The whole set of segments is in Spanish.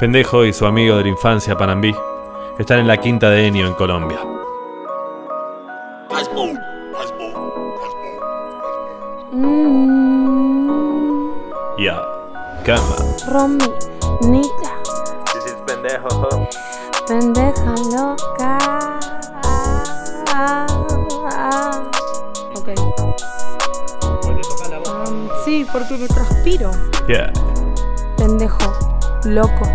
Pendejo y su amigo de la infancia, Panambí, están en la quinta de Enio en Colombia. Mm, Ya, cama. Rominita, pendejo. pendeja loca. Ok. Um, sí, porque me transpiro. Yeah. Pendejo, loco.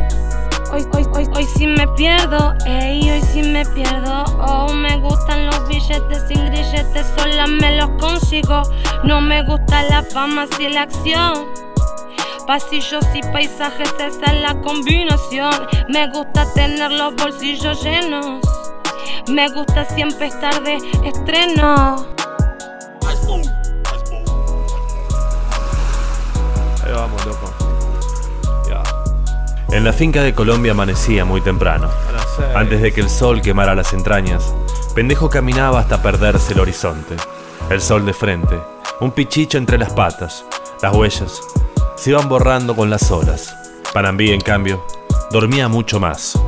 Hoy, hoy, sí me pierdo, ey, hoy sí me pierdo. Oh, me gustan los billetes sin grilletes, sola me los consigo. No me gusta la fama, si la acción. Pasillos y paisajes, esa es la combinación. Me gusta tener los bolsillos llenos. Me gusta siempre estar de estreno. En la finca de Colombia amanecía muy temprano. Antes de que el sol quemara las entrañas, Pendejo caminaba hasta perderse el horizonte. El sol de frente, un pichicho entre las patas, las huellas se iban borrando con las olas. Panambí, en cambio, dormía mucho más.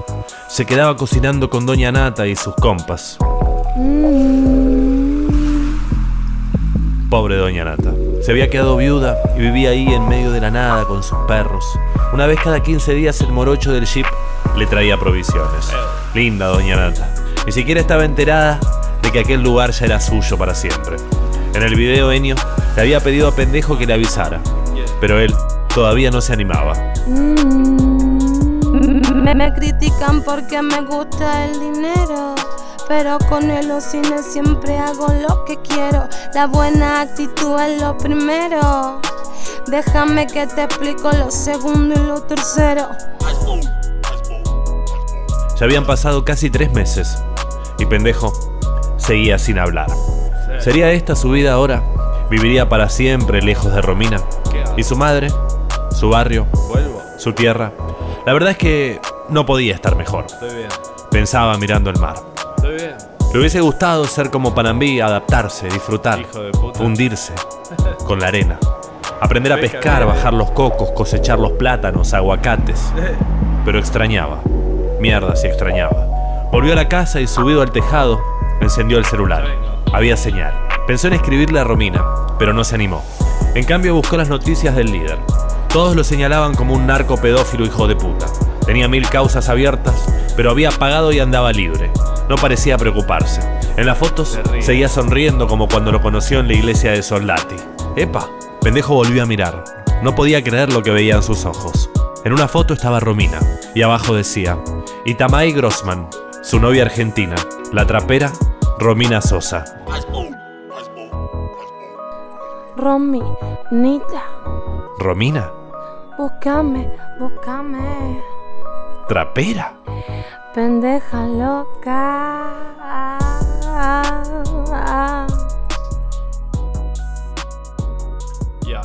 Se quedaba cocinando con Doña Nata y sus compas. Pobre Doña Nata. Se había quedado viuda y vivía ahí en medio de la nada con sus perros. Una vez cada 15 días el morocho del jeep le traía provisiones. Linda Doña Nata. Ni siquiera estaba enterada de que aquel lugar ya era suyo para siempre. En el video Enio le había pedido a Pendejo que le avisara, pero él todavía no se animaba. Me, me critican porque me gusta el dinero. Pero con el o sin él siempre hago lo que quiero. La buena actitud es lo primero. Déjame que te explico lo segundo y lo tercero. Ya habían pasado casi tres meses y Pendejo seguía sin hablar. ¿Sería esta su vida ahora? ¿Viviría para siempre lejos de Romina? ¿Y su madre? ¿Su barrio? ¿Su tierra? La verdad es que no podía estar mejor. Pensaba mirando el mar. Le hubiese gustado ser como Panambí, adaptarse, disfrutar, fundirse con la arena. Aprender a pescar, bajar los cocos, cosechar los plátanos, aguacates. Pero extrañaba. Mierda si extrañaba. Volvió a la casa y subido al tejado, encendió el celular. Había señal. Pensó en escribirle a Romina, pero no se animó. En cambio buscó las noticias del líder. Todos lo señalaban como un narco pedófilo hijo de puta. Tenía mil causas abiertas, pero había pagado y andaba libre. No parecía preocuparse. En las fotos seguía sonriendo como cuando lo conoció en la iglesia de Soldati. ¡Epa! Pendejo volvió a mirar. No podía creer lo que veía en sus ojos. En una foto estaba Romina y abajo decía Itamay Grossman, su novia argentina, la trapera Romina Sosa. Rominita, ¿Romina? búscame, búscame trapera. Pendeja loca. Ya,